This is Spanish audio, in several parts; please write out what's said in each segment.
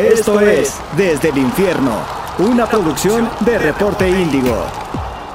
Esto es Desde el Infierno, una producción de Reporte Índigo.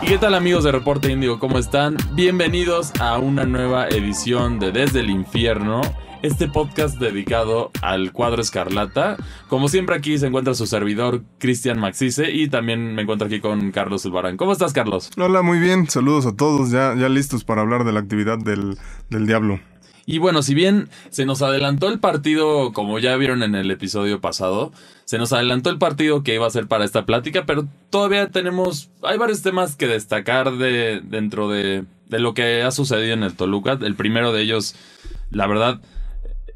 ¿Y qué tal amigos de Reporte Índigo? ¿Cómo están? Bienvenidos a una nueva edición de Desde el Infierno, este podcast dedicado al cuadro escarlata. Como siempre aquí se encuentra su servidor Cristian Maxice y también me encuentro aquí con Carlos Zulbarán. ¿Cómo estás Carlos? Hola, muy bien. Saludos a todos, ya, ya listos para hablar de la actividad del, del diablo. Y bueno, si bien se nos adelantó el partido, como ya vieron en el episodio pasado, se nos adelantó el partido que iba a ser para esta plática, pero todavía tenemos, hay varios temas que destacar de, dentro de, de lo que ha sucedido en el Toluca. El primero de ellos, la verdad,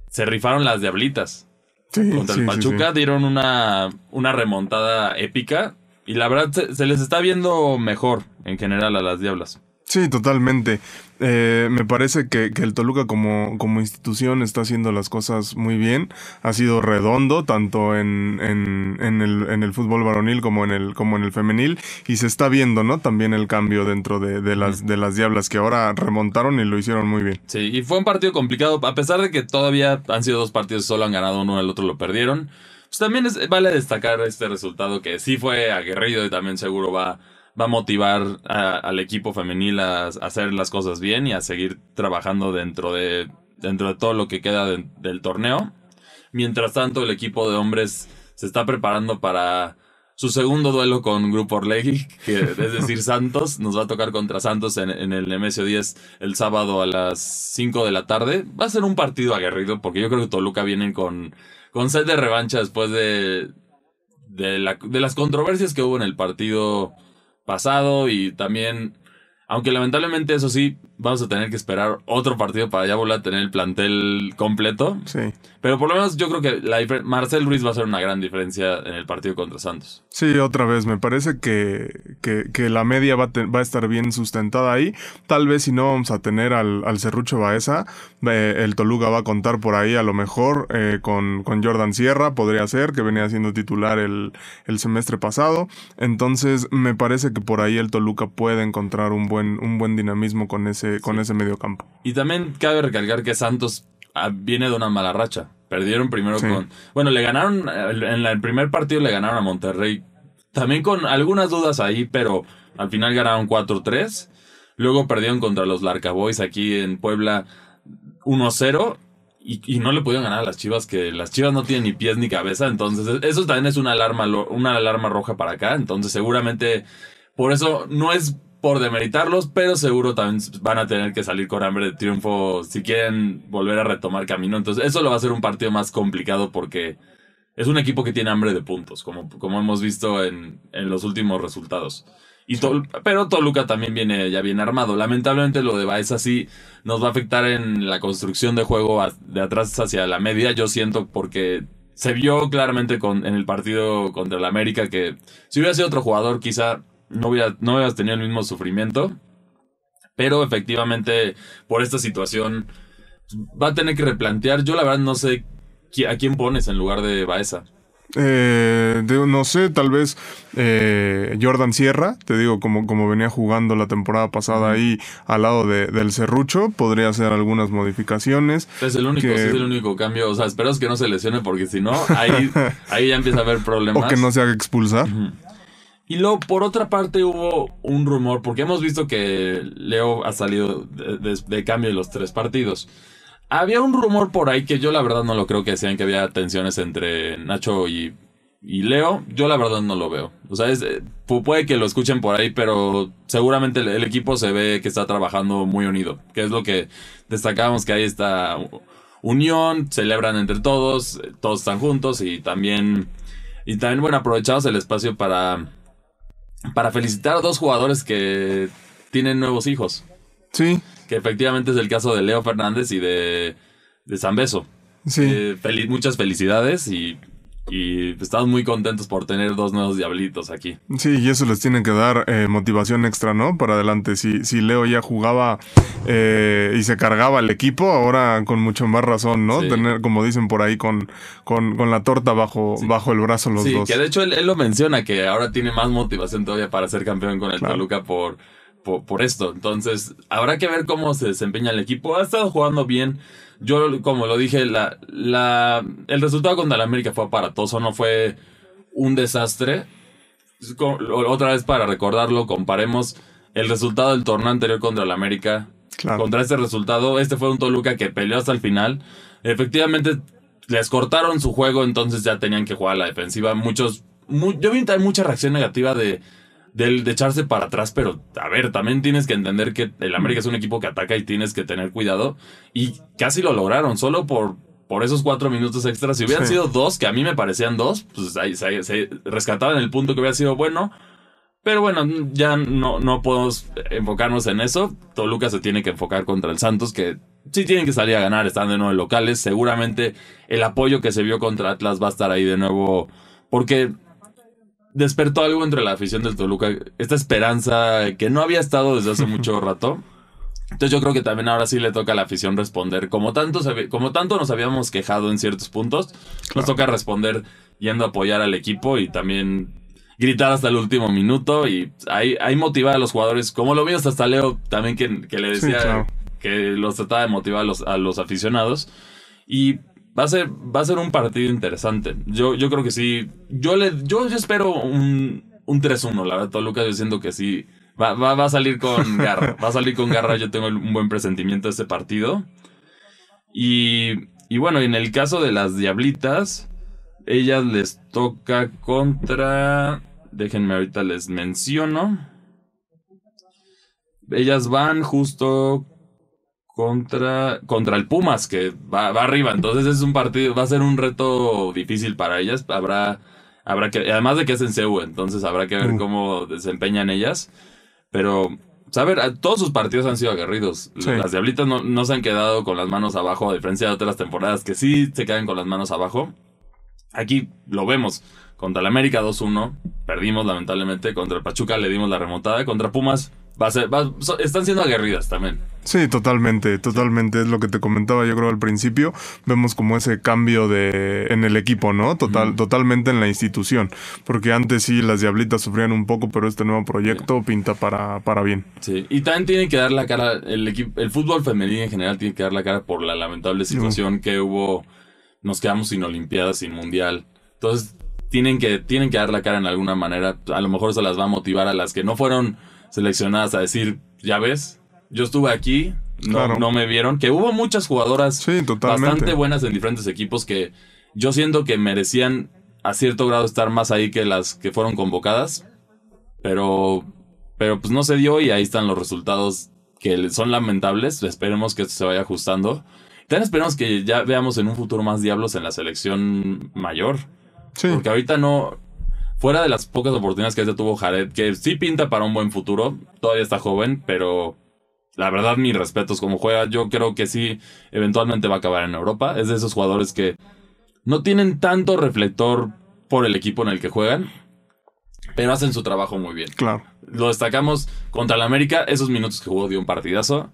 se rifaron las diablitas. Sí, Contra sí, el Pachuca sí. dieron una, una remontada épica y la verdad se, se les está viendo mejor en general a las diablas. Sí, totalmente. Eh, me parece que, que el Toluca como, como institución está haciendo las cosas muy bien. Ha sido redondo tanto en, en, en, el, en el fútbol varonil como en el, como en el femenil. Y se está viendo, ¿no? También el cambio dentro de, de las, de las diablas que ahora remontaron y lo hicieron muy bien. Sí, y fue un partido complicado, a pesar de que todavía han sido dos partidos, solo han ganado uno, el otro lo perdieron. Pues también es- vale destacar este resultado que sí fue aguerrido y también seguro va, va a motivar a- al equipo femenil a, a hacer las cosas bien y a seguir trabajando dentro de, dentro de todo lo que queda de- del torneo. Mientras tanto, el equipo de hombres se está preparando para su segundo duelo con Grupo Orlegui, que es decir, Santos. Nos va a tocar contra Santos en, en el Nemesio 10 el sábado a las 5 de la tarde. Va a ser un partido aguerrido porque yo creo que Toluca viene con, con sed de revancha después de, de, la- de las controversias que hubo en el partido pasado y también, aunque lamentablemente eso sí, vamos a tener que esperar otro partido para ya volver a tener el plantel completo. Sí. Pero por lo menos yo creo que la Marcel Ruiz va a ser una gran diferencia en el partido contra Santos. Sí, otra vez, me parece que, que, que la media va a, te- va a estar bien sustentada ahí. Tal vez si no vamos a tener al, al Cerrucho Baeza, eh, el Toluca va a contar por ahí a lo mejor eh, con, con Jordan Sierra, podría ser, que venía siendo titular el, el semestre pasado. Entonces, me parece que por ahí el Toluca puede encontrar un buen, un buen dinamismo con ese, con ese medio campo. Y también cabe recalcar que Santos ah, viene de una mala racha. Perdieron primero Sí. con... Bueno, le ganaron, en el primer partido le ganaron a Monterrey. También con algunas dudas ahí, pero al final ganaron 4-3. Luego perdieron contra los Larcaboys aquí en Puebla 1-0. Y, y no le pudieron ganar a las Chivas, que las Chivas no tienen ni pies ni cabeza. Entonces, eso también es una alarma, una alarma roja para acá. Entonces, seguramente, por eso no es por demeritarlos, pero seguro también van a tener que salir con hambre de triunfo si quieren volver a retomar camino. Entonces, eso lo va a ser un partido más complicado porque es un equipo que tiene hambre de puntos, como, como hemos visto en, en los últimos resultados. Y Tol- pero Toluca también viene ya bien armado. Lamentablemente lo de Baeza sí nos va a afectar en la construcción de juego de atrás hacia la media. Yo siento porque se vio claramente con, en el partido contra el América que si hubiera sido otro jugador quizá no hubiera, no hubieras tenido el mismo sufrimiento. Pero efectivamente por esta situación va a tener que replantear. Yo la verdad no sé a quién pones en lugar de Baeza. Eh, de- no sé, tal vez eh, Jordan Sierra, te digo, como, como venía jugando la temporada pasada ahí al lado de- del Serrucho, podría hacer algunas modificaciones. Es el único, Que- sí es el único cambio. O sea, espero que no se lesione porque si no, ahí, ahí ya empieza a haber problemas. O que no se haga expulsar. Y luego, por otra parte, hubo un rumor, porque hemos visto que Leo ha salido de, de- de cambio en los tres partidos. Había un rumor por ahí que yo la verdad no lo creo que sean que había tensiones entre Nacho y, y Leo. Yo la verdad no lo veo. O sea, eh, pu- puede que lo escuchen por ahí, pero seguramente el, equipo se ve que está trabajando muy unido. Que es lo que destacábamos que hay esta unión, celebran entre todos, todos están juntos y también... Y también, bueno, aprovechamos el espacio para para felicitar a dos jugadores que tienen nuevos hijos. Sí, Que efectivamente es el caso de Leo Fernández y de, de Zambeso. sí. Eh, muchas felicidades y, y estamos muy contentos por tener dos nuevos diablitos aquí. Sí, y eso les tiene que dar eh, motivación extra, ¿no? Para adelante. Si, si Leo ya jugaba eh, y se cargaba el equipo, ahora con mucho más razón, ¿no? Sí. Tener, como dicen por ahí, con, con, con la torta bajo, bajo el brazo los sí, dos. que de hecho él, él lo menciona, que ahora tiene más motivación todavía para ser campeón con el Claro. Toluca por, por, esto. Entonces, habrá que ver cómo se desempeña el equipo. Ha estado jugando bien. Yo, como lo dije, la, la, el resultado contra el América fue aparatoso, no fue un desastre. Otra vez para recordarlo, comparemos el resultado del torneo anterior contra el América. Contra este resultado, este fue un Toluca que peleó hasta el final. Efectivamente, les cortaron su juego, entonces ya tenían que jugar a la defensiva. Muchos, yo vi mucha reacción negativa de, de, de, echarse para atrás, pero a ver, también tienes que entender que el América es un equipo que ataca y tienes que tener cuidado. Y casi lo lograron, solo por, por esos cuatro minutos extras. Si hubieran sido dos, que a mí me parecían dos, pues ahí se, rescataban el punto que hubiera sido bueno. Pero bueno, ya no, no podemos enfocarnos en eso. Toluca se tiene que enfocar contra el Santos, que sí tienen que salir a ganar, están de nuevo locales. Seguramente el apoyo que se vio contra Atlas va a estar ahí de nuevo. Porque despertó algo entre la afición del Toluca. Esta esperanza que no había estado desde hace mucho rato. Entonces yo creo que también ahora sí le toca a la afición responder. Como tanto, como tanto nos habíamos quejado en ciertos puntos, nos toca responder yendo a apoyar al equipo y también gritar hasta el último minuto y ahí, ahí motivar a los jugadores, como lo vimos hasta Leo también que, que le decía que los trataba de motivar a los, a los aficionados. Y va a ser, va a ser un partido interesante. Yo, yo creo que sí. Yo le, yo, espero un, un 3-1, la verdad, Toluca yo siento que sí. Va, va, va, a salir con garra. Va a salir con garra. Yo tengo un buen presentimiento de este partido. Y, y bueno, en el caso de las Diablitas, ellas les toca contra. Déjenme ahorita les menciono. Ellas van justo contra, contra el Pumas, que va, arriba. Entonces es un partido, va a ser un reto difícil para ellas. Habrá, habrá que, además de que es en CEU, entonces habrá que ver cómo desempeñan ellas. Pero, saber, todos sus partidos han sido aguerridos. Las Diablitas no, no, se han quedado con las manos abajo, a diferencia de otras temporadas que sí se quedan con las manos abajo. Aquí lo vemos. Contra el América 2-1, perdimos lamentablemente. Contra el Pachuca le dimos la remontada. Contra Pumas, va a ser, están siendo aguerridas también. Sí, totalmente, totalmente. Es lo que te comentaba yo creo al principio. Vemos como ese cambio de en el equipo, ¿no? Total, Totalmente en la institución. Porque antes sí las diablitas sufrían un poco, pero este nuevo proyecto pinta para, para bien. Sí, y también tiene que dar la cara, el, equipo, el fútbol femenino en general tiene que dar la cara por la lamentable situación que hubo. Nos quedamos sin Olimpiadas, sin Mundial. Entonces, tienen que, tienen que dar la cara en alguna manera. A lo mejor se las va a motivar a las que no fueron seleccionadas a decir, ya ves, yo estuve aquí, no, no me vieron. Que hubo muchas jugadoras bastante buenas en diferentes equipos que yo siento que merecían a cierto grado estar más ahí que las que fueron convocadas. Pero, pero pues no se dio y ahí están los resultados que son lamentables. Esperemos que esto se vaya ajustando. También esperemos que ya veamos en un futuro más diablos en la selección mayor. Porque ahorita no. Fuera de las pocas oportunidades que ya tuvo Jared, que sí pinta para un buen futuro, todavía está joven, pero la verdad, mis respetos como juega. Yo creo que sí, eventualmente va a acabar en Europa. Es de esos jugadores que no tienen tanto reflector por el equipo en el que juegan, pero hacen su trabajo muy bien. Claro. Lo destacamos contra el América, esos minutos que jugó dio un partidazo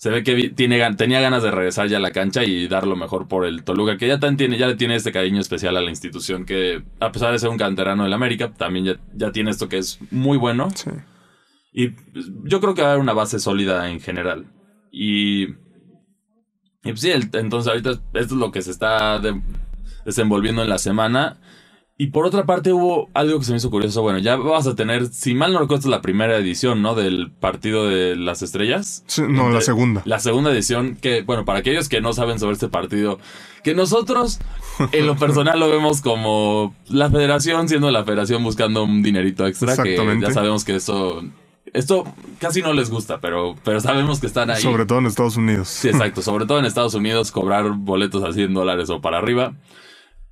se ve que tiene, tenía ganas de regresar ya a la cancha y dar lo mejor por el Toluca, que ya, tiene, ya le tiene este cariño especial a la institución, que a pesar de ser un canterano del América, también ya, ya tiene esto que es muy bueno. Sí. Y pues, yo creo que va a haber una base sólida en general. Y, y pues sí, entonces ahorita esto es lo que se está desenvolviendo en la semana. Y por otra parte hubo algo que se me hizo curioso. Bueno, ya vas a tener, si mal no recuerdo, la primera edición, ¿no? Del partido de las estrellas. no, la segunda. La segunda edición, que, bueno, para aquellos que no saben sobre este partido, que nosotros en lo personal lo vemos como la federación, siendo la federación buscando un dinerito extra, que ya sabemos que eso... Esto casi no les gusta, pero, pero sabemos que están ahí. Sobre todo en Estados Unidos. Sí, exacto. Sobre todo en Estados Unidos, cobrar boletos a 100 dólares o para arriba.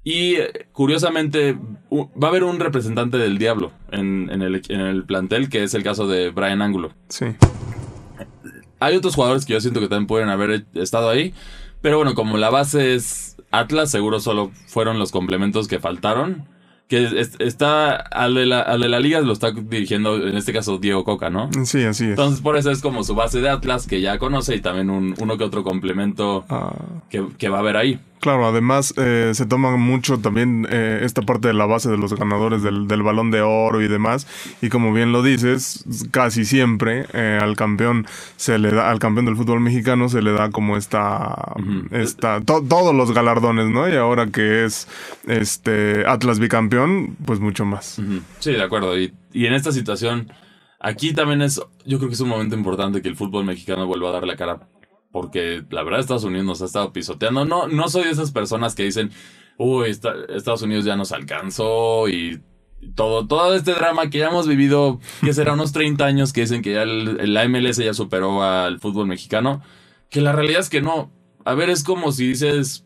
Y curiosamente, va a haber un representante del diablo en, el, plantel, que es el caso de Brian Angulo. Sí. Hay otros jugadores que yo siento que también pueden haber estado ahí. Pero bueno, como la base es Atlas, seguro solo fueron los complementos que faltaron. Que está al de, la, de la liga lo está dirigiendo, en este caso, Diego Coca, ¿no? Sí, así es. Entonces, por eso es como su base de Atlas, que ya conoce, y también un, uno que otro complemento ah. que, que va a haber ahí. Claro, además eh, se toma mucho también eh, esta parte de la base de los ganadores del, del, balón de oro y demás. Y como bien lo dices, casi siempre eh, al campeón se le da, al campeón del fútbol mexicano se le da como esta, esta todos los galardones, ¿no? Y ahora que es este Atlas bicampeón, pues mucho más. Sí, de acuerdo. Y, y en esta situación, aquí también es, yo creo que es un momento importante que el fútbol mexicano vuelva a dar la cara porque la verdad Estados Unidos nos ha estado pisoteando. No, no soy de esas personas que dicen, uy, Estados Unidos ya nos alcanzó y todo, todo este drama que ya hemos vivido, que será unos 30 años que dicen que ya la MLS ya superó al fútbol mexicano, que la realidad es que no. A ver, es como si dices,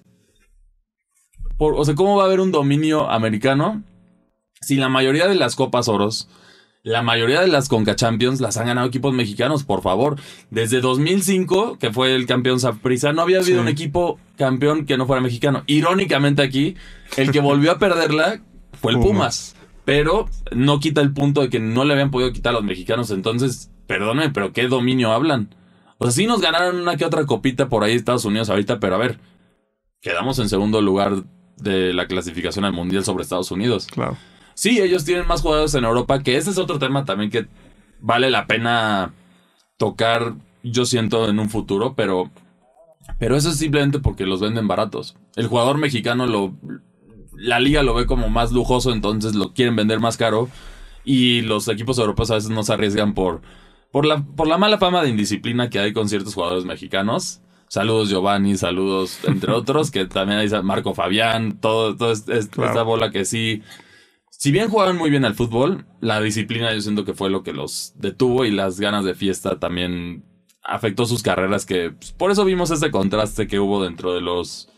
o sea, ¿cómo va a haber un dominio americano si la mayoría de las copas oros la mayoría de las Conca Champions las han ganado equipos mexicanos, por favor. Desde 2005, que fue el campeón Saprissa, no había habido un equipo campeón que no fuera mexicano. Irónicamente aquí, el que volvió a perderla fue el Pumas. Pero no quita el punto de que no le habían podido quitar a los mexicanos. Entonces, perdónenme, pero ¿qué dominio hablan? O sea, sí nos ganaron una que otra copita por ahí Estados Unidos ahorita, pero a ver, quedamos en segundo lugar de la clasificación al Mundial sobre Estados Unidos. Claro. Sí, ellos tienen más jugadores en Europa, que ese es otro tema también que vale la pena tocar, yo siento, en un futuro, pero, pero eso es simplemente porque los venden baratos. El jugador mexicano lo... La liga lo ve como más lujoso, entonces lo quieren vender más caro. Y los equipos europeos a veces no se arriesgan por, por, la, por la mala fama de indisciplina que hay con ciertos jugadores mexicanos. Saludos Giovanni, saludos entre otros, que también hay Marco Fabián, todo, todo esta bola que sí si bien jugaban muy bien al fútbol, la disciplina yo siento que fue lo que los detuvo y las ganas de fiesta también afectó sus carreras que pues, por eso vimos ese contraste que hubo dentro de los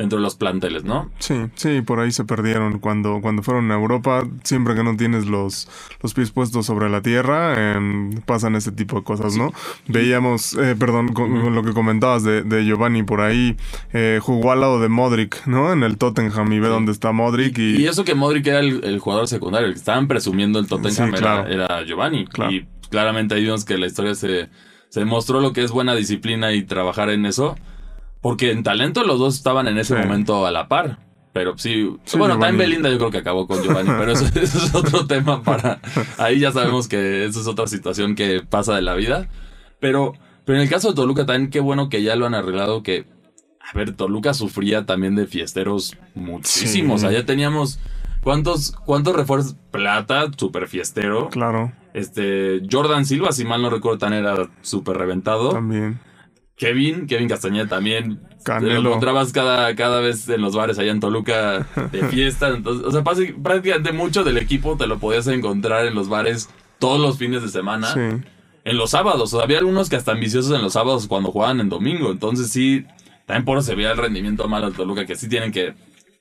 dentro de los planteles, ¿no? Sí, sí, por ahí se perdieron cuando, cuando fueron a Europa. Siempre que no tienes los, los pies puestos sobre la tierra, pasan ese tipo de cosas, ¿no? Veíamos, eh, perdón, con, lo que comentabas de, de Giovanni por ahí, eh, jugó al lado de Modric, ¿no? En el Tottenham y ve dónde está Modric. Y... y, eso que Modric era el, jugador secundario, el que estaban presumiendo el Tottenham era, Giovanni. Y claramente ahí vimos que la historia se, se demostró lo que es buena disciplina y trabajar en eso. Porque en talento los dos estaban en ese momento a la par. Pero sí, bueno, también Belinda yo creo que acabó con Giovanni, pero eso, es otro tema para... Ahí ya sabemos que eso es otra situación que pasa de la vida. Pero, pero en el caso de Toluca también qué bueno que ya lo han arreglado, que... A ver, Toluca sufría también de fiesteros muchísimos. Allá teníamos... ¿Cuántos, cuántos refuerzos? Plata, súper fiestero. Claro. Este, Jordan Silva, si mal no recuerdo, tan era súper reventado. También. Kevin, Kevin Castañeda también. Canelo. Lo encontrabas cada, cada vez en los bares allá en Toluca de fiesta. Entonces, o sea, prácticamente mucho del equipo te lo podías encontrar en los bares todos los fines de semana. Sí. En los sábados. O sea, había algunos que hasta ambiciosos en los sábados cuando jugaban en domingo. Entonces sí, también por eso se veía el rendimiento malo de Toluca, que sí tienen que...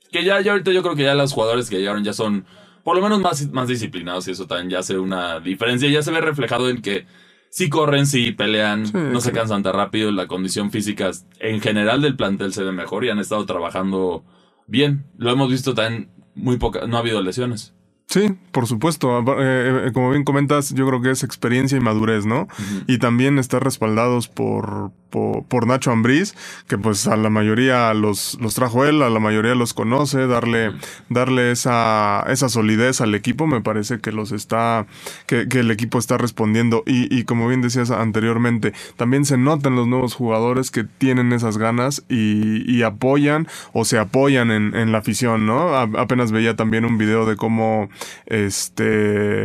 Que ya, ya ahorita yo creo que ya los jugadores que llegaron ya son por lo menos más, más disciplinados y eso también ya hace una diferencia. Ya se ve reflejado en que sí corren, sí pelean, no se cansan tan rápido, la condición física en general del plantel se ve mejor y han estado trabajando bien. Lo hemos visto también muy poca, no ha habido lesiones. Sí, por supuesto. Eh, eh, como bien comentas, yo creo que es experiencia y madurez, ¿no? Y también estar respaldados por, por, Nacho Ambriz, que pues a la mayoría los, los trajo él, a la mayoría los conoce, darle, darle esa, esa solidez al equipo, me parece que los está, que, el equipo está respondiendo. Y, como bien decías anteriormente, también se notan los nuevos jugadores que tienen esas ganas y, apoyan o se apoyan en, la afición, ¿no? apenas veía también un video de cómo este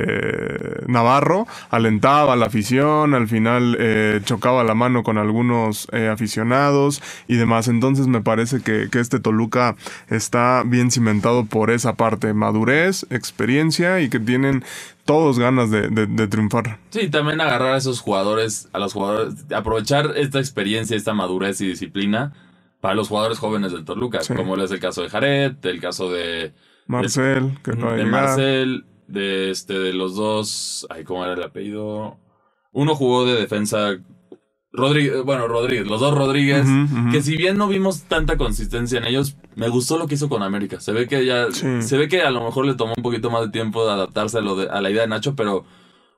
Navarro alentaba la afición, al final eh, chocaba la mano con algunos eh, aficionados y demás. Entonces me parece que, este Toluca está bien cimentado por esa parte, madurez, experiencia y que tienen todos ganas de, triunfar. Sí, también agarrar a esos jugadores, a los jugadores, aprovechar esta experiencia, esta madurez y disciplina para los jugadores jóvenes del Toluca, como es el caso de Jared, el caso de Marcel, que no De Marcel, de este, de los dos. Ay, ¿cómo era el apellido? Uno jugó de defensa. Rodríguez, bueno, Rodríguez, los dos Rodríguez, que si bien no vimos tanta consistencia en ellos, me gustó lo que hizo con América. Se ve que ya, se ve que a lo mejor le tomó un poquito más de tiempo de adaptarse a, lo de, a la idea de Nacho, pero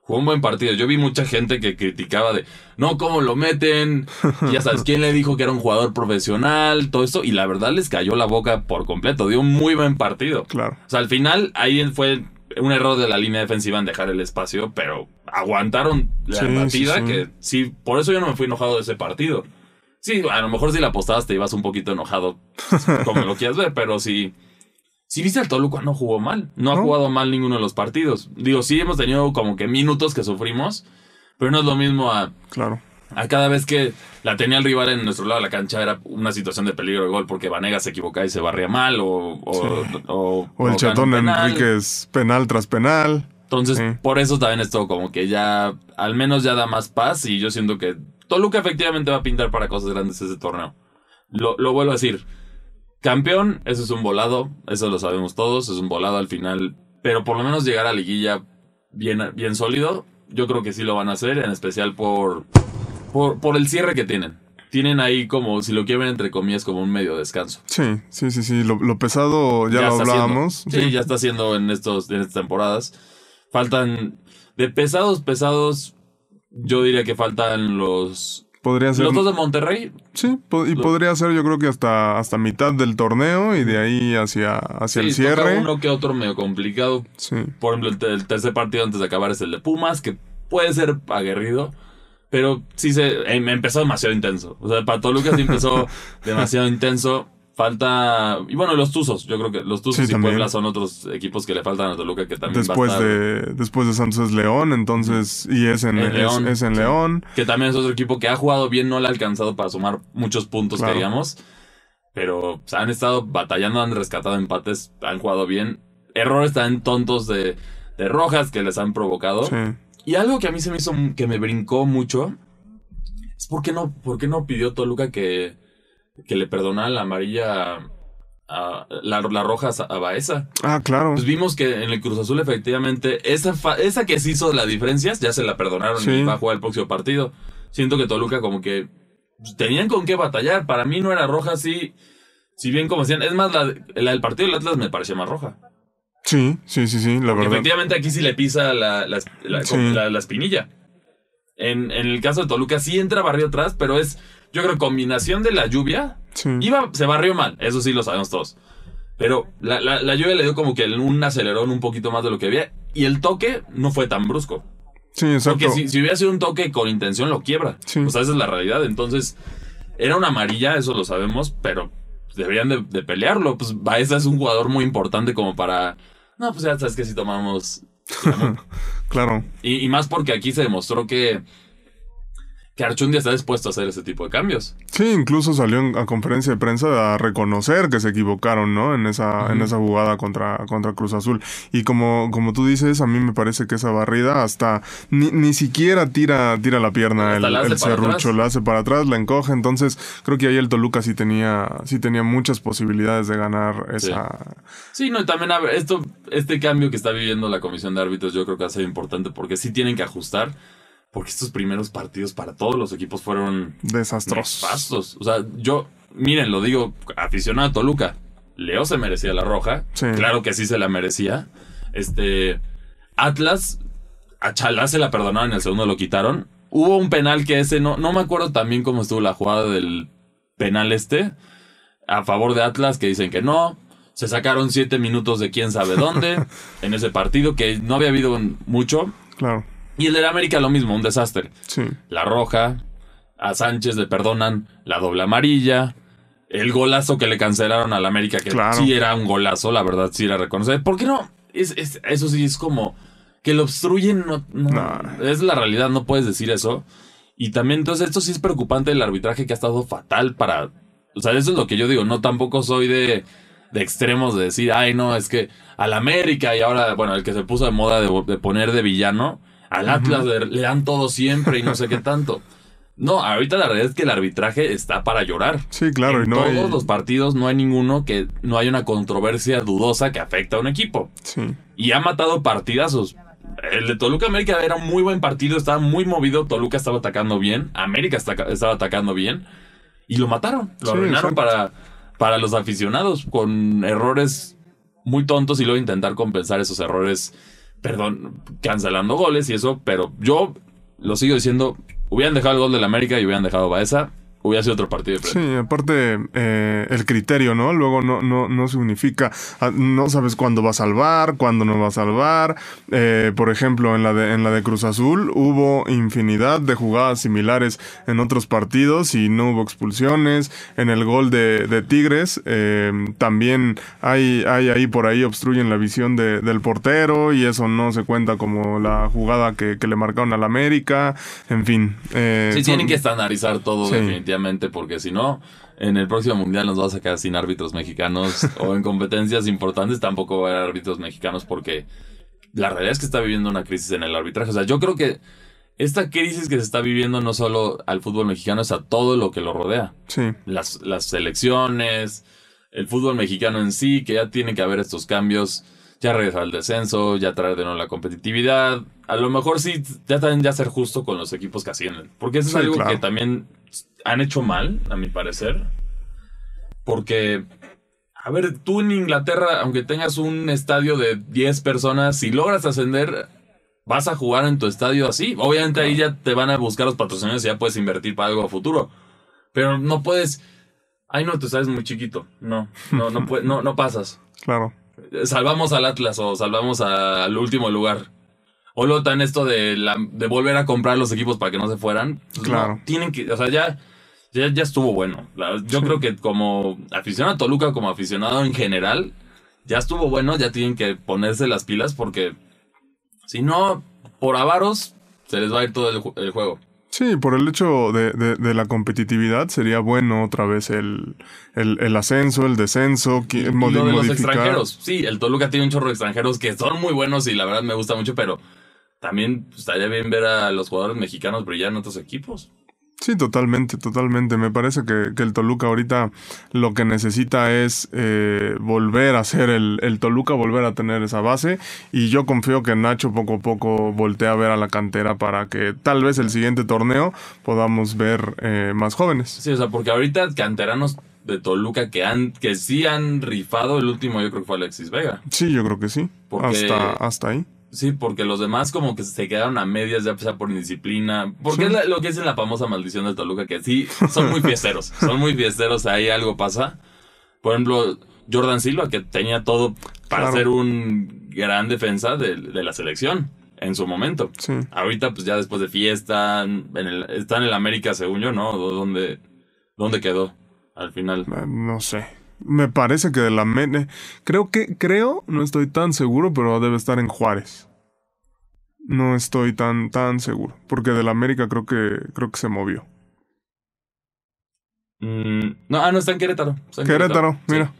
Jugó un buen partido. Yo vi mucha gente que criticaba de, no, ¿cómo lo meten? ya sabes, ¿quién le dijo que era un jugador profesional? Todo esto. Y la verdad les cayó la boca por completo. Dio un muy buen partido. Claro. O sea, al final ahí fue un error de la línea defensiva en dejar el espacio, pero aguantaron la Sí, partida sí, sí. que sí, por eso yo no me fui enojado de ese partido. Sí, a lo mejor si la apostabas te ibas un poquito enojado, como lo quieras ver, pero sí. Si viste al Toluca no jugó mal, no ha No. jugado mal ninguno de los partidos. Digo, sí hemos tenido como que minutos que sufrimos, pero no es lo mismo a, Claro. A cada vez que la tenía el rival en nuestro lado de la cancha era una situación de peligro de gol porque Vanega se equivocaba y se barría mal o, o, o, O el chatón penal. Enríquez penal tras penal. Entonces, Sí. por eso también esto como que ya, al menos ya da más paz y yo siento que Toluca efectivamente va a pintar para cosas grandes ese torneo. Lo, lo vuelvo a decir. Campeón, eso es un volado, eso lo sabemos todos, es un volado al final, pero por lo menos llegar a liguilla bien, bien sólido, yo creo que sí lo van a hacer, en especial por, por, por el cierre que tienen. Tienen ahí como, si lo quieren entre comillas, como un medio descanso. Sí, sí, sí, sí. Lo, lo pesado ya, lo hablábamos. Sí, ya está haciendo en, estos, en estas temporadas. Faltan, de pesados, pesados, yo diría que faltan los... Podría ser. Los dos de Monterrey, Sí, y podría ser yo creo que hasta, hasta mitad del torneo y de ahí hacia, hacia el sí, toca cierre. uno que otro medio complicado. Sí. Por ejemplo, el, el tercer partido antes de acabar es el de Pumas, que puede ser aguerrido, pero sí se em- empezó demasiado intenso. O sea, para Toluca sí empezó demasiado intenso. Falta. Y bueno, los Tuzos. Yo creo que los Tuzos Sí, y también. Puebla son otros equipos que le faltan a Toluca que también Después va a estar. de, después de Santos es León, entonces, y es en, es- León, es en sí. León. Que también es otro equipo que ha jugado bien, no le ha alcanzado para sumar muchos puntos, Claro. que digamos. Pero pues, han estado batallando, han rescatado empates, han jugado bien. Errores tan tontos de, de rojas que les han provocado. Sí. Y algo que a mí se me hizo, que me brincó mucho, es por qué no, por qué no pidió Toluca que, que le perdonara la amarilla, a, la, la roja a Baeza. Ah, claro. Pues vimos que en el Cruz Azul efectivamente, esa, fa- esa que se hizo las diferencias, ya se la perdonaron Sí. y va a jugar el próximo partido. Siento que Toluca como que pues, tenían con qué batallar. Para mí no era roja, sí. Si bien como decían, es más, la, la del partido del Atlas me parecía más roja. Sí, sí, sí, sí, la verdad. efectivamente aquí sí le pisa la, la, la- Sí. la- la espinilla. En, en el caso de Toluca sí entra barrio atrás, pero es, yo creo, combinación de la lluvia. Sí. Iba, se barrió mal, eso sí lo sabemos todos. Pero la, la, la lluvia le dio como que un acelerón un poquito más de lo que había. Y el toque no fue tan brusco. Sí, exacto. Porque si, si hubiera sido un toque con intención, lo quiebra. Sí. O sea, esa es la realidad. Entonces, era una amarilla, eso lo sabemos, pero deberían de, de pelearlo. Pues Baeza es un jugador muy importante como para. No, pues ya sabes que si tomamos. Claro. Y, y más porque aquí se demostró que. Que Archundia está dispuesto a hacer ese tipo de cambios. Sí, incluso salió en, a conferencia de prensa a reconocer que se equivocaron, ¿no? En esa, en esa jugada contra, contra Cruz Azul. Y como, como tú dices, a mí me parece que esa barrida hasta ni, ni siquiera tira, tira la pierna Hasta el, la el serrucho, la hace para atrás, la encoge. Entonces, creo que ahí el Toluca sí tenía, sí tenía muchas posibilidades de ganar esa. Sí, no, y también a ver, esto, este cambio que está viviendo la comisión de árbitros, yo creo que va a ser importante porque sí tienen que ajustar. Porque estos primeros partidos para todos los equipos fueron Desastrosos. nefastos. O sea, yo, miren, lo digo, aficionado a Toluca. Leo se merecía la roja. Sí. Claro que sí se la merecía. Este. Atlas, a Chalá se la perdonaron, en el segundo lo quitaron. Hubo un penal que ese, no, no me acuerdo también cómo estuvo la jugada del penal este. A favor de Atlas, que dicen que no. Se sacaron siete minutos de quién sabe dónde en ese partido, que no había habido mucho. Claro. Y el del América lo mismo, un desastre Sí. la roja, a Sánchez le perdonan la doble amarilla, el golazo que le cancelaron al América, que Claro. sí era un golazo, la verdad, sí era reconocer. ¿Por qué no? Es, es- eso sí es como que lo obstruyen, no, es la realidad, no puedes decir eso. Y también, entonces, esto sí es preocupante el arbitraje que ha estado fatal para. O sea, eso es lo que yo digo, no tampoco soy de, de extremos de decir, ay, no, es que al América y ahora, bueno, el que se puso de moda de, de poner de villano, al Atlas le, le dan todo siempre y no sé qué tanto. No, ahorita la realidad es que el arbitraje está para llorar. Sí, claro. en y no todos hay- los partidos no hay ninguno que no haya una controversia dudosa que afecta a un equipo. Sí. Y ha matado partidazos. El de Toluca América era un muy buen partido, estaba muy movido. Toluca estaba atacando bien, América está- estaba atacando bien. Y lo mataron, lo Sí, arruinaron para, para los aficionados con errores muy tontos y luego intentar compensar esos errores perdón, cancelando goles y eso, pero yo lo sigo diciendo, hubieran dejado el gol del América y hubieran dejado Baeza hubiera sido otro partido. Sí, aparte eh, el criterio, ¿no? Luego no, no, no significa, ah, no sabes cuándo va a salvar, cuándo no va a salvar. Eh, por ejemplo, en la, de, en la de Cruz Azul hubo infinidad de jugadas similares en otros partidos y no hubo expulsiones. En el gol de, de Tigres eh, también hay, hay ahí por ahí obstruyen la visión de, del portero y eso no se cuenta como la jugada que, que le marcaron al América. En fin. sí, tienen que estandarizar todo definitivamente porque si no, en el próximo mundial nos va a sacar sin árbitros mexicanos o en competencias importantes tampoco va a haber árbitros mexicanos porque la realidad es que está viviendo una crisis en el arbitraje. O sea, yo creo que esta crisis que se está viviendo no solo al fútbol mexicano, es a todo lo que lo rodea. Sí. Las, las selecciones, el fútbol mexicano en sí, que ya tiene que haber estos cambios ya regresar al descenso, ya traer de nuevo la competitividad. A lo mejor sí, ya también ya ser justo con los equipos que ascienden. Porque eso es algo que también han hecho mal, a mi parecer. Porque, a ver, tú en Inglaterra, aunque tengas un estadio de 10 personas, si logras ascender, vas a jugar en tu estadio así. Obviamente ahí ya te van a buscar los patrocinadores y ya puedes invertir para algo a futuro. Pero no puedes... Ay, no, tú sabes muy chiquito. No, no, no, no, no pasas. Claro salvamos al Atlas o salvamos al último lugar. O lo tan esto de, la, de volver a comprar los equipos para que no se fueran. Pues claro. tienen que, o sea, ya, ya, estuvo bueno. yo creo que como aficionado a Toluca, como aficionado en general, ya estuvo bueno, ya tienen que ponerse las pilas porque si no, por avaros, se les va a ir todo el juego. Sí, por el hecho de, de, la competitividad sería bueno otra vez el, el, ascenso, el descenso, y, lo de los extranjeros. Sí, el Toluca tiene un chorro de extranjeros que son muy buenos y la verdad me gusta mucho, pero también estaría bien ver a los jugadores mexicanos brillar en otros equipos. Sí, totalmente, totalmente. Me parece que, el Toluca ahorita lo que necesita es eh, volver a ser el, el, Toluca, volver a tener esa base. Y yo confío que Nacho poco a poco voltee a ver a la cantera para que tal vez el siguiente torneo podamos ver eh, más jóvenes. Sí, o sea, porque ahorita canteranos de Toluca que han que sí han rifado, el último yo creo que fue Alexis Vega. Sí, yo creo que sí. Hasta, hasta ahí. Sí, porque los demás como que se quedaron a medias ya sea por indisciplina. Porque es lo que es en la famosa maldición de Toluca, que sí, son muy fiesteros. son muy fiesteros, ahí algo pasa. Por ejemplo, Jordan Silva, que tenía todo para ser un gran defensa de, la selección en su momento. Ahorita, pues ya después de fiesta, en el, está en el América, según yo, ¿no? ¿Dónde, dónde quedó al final? Eh, no sé. Me parece que de la Mene. Creo que, creo, no estoy tan seguro, pero debe estar en Juárez. No estoy tan, tan seguro. Porque de la América creo que, creo que se movió. Mm, no, ah, no, está en Querétaro. Querétaro, mira.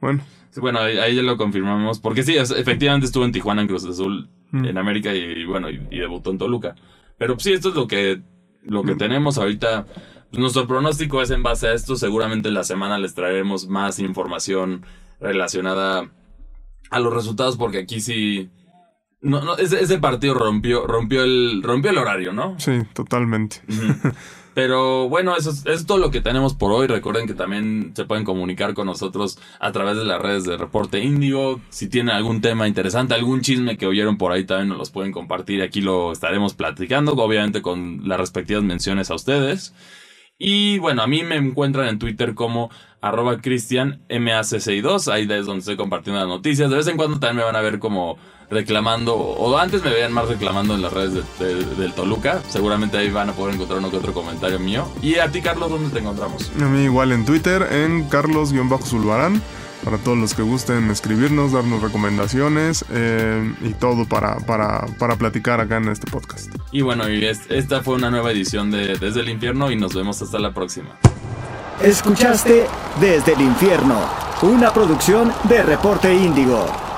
Bueno. bueno, ahí, ya lo confirmamos. Porque sí, efectivamente estuvo en Tijuana, en Cruz Azul, mm. en América, y, bueno, y, debutó en Toluca. Pero sí, esto es lo que, lo que mm. tenemos ahorita. Nuestro pronóstico es en base a esto. Seguramente en la semana les traeremos más información relacionada a los resultados, porque aquí sí. No, no, ese, partido rompió, rompió el, rompió el horario, ¿no? Sí, totalmente. Pero bueno, eso es, todo lo que tenemos por hoy. Recuerden que también se pueden comunicar con nosotros a través de las redes de Reporte Índigo. Si tienen algún tema interesante, algún chisme que oyeron por ahí, también nos los pueden compartir. Aquí lo estaremos platicando, obviamente con las respectivas menciones a ustedes. Y bueno, a mí me encuentran en Twitter como arroba cristianmac62. Ahí es donde estoy compartiendo las noticias. De vez en cuando también me van a ver como reclamando, o antes me veían más reclamando en las redes del Toluca. Seguramente ahí van a poder encontrar uno que otro comentario mío. Y a ti, Carlos, ¿dónde te encontramos? A mí igual en Twitter, en carlos-zulbarán para todos los que gusten escribirnos, darnos recomendaciones eh, y todo para, para, para, platicar acá en este podcast. Y bueno, y esta fue una nueva edición de Desde el Infierno y nos vemos hasta la próxima. Escuchaste Desde el Infierno, una producción de Reporte Índigo.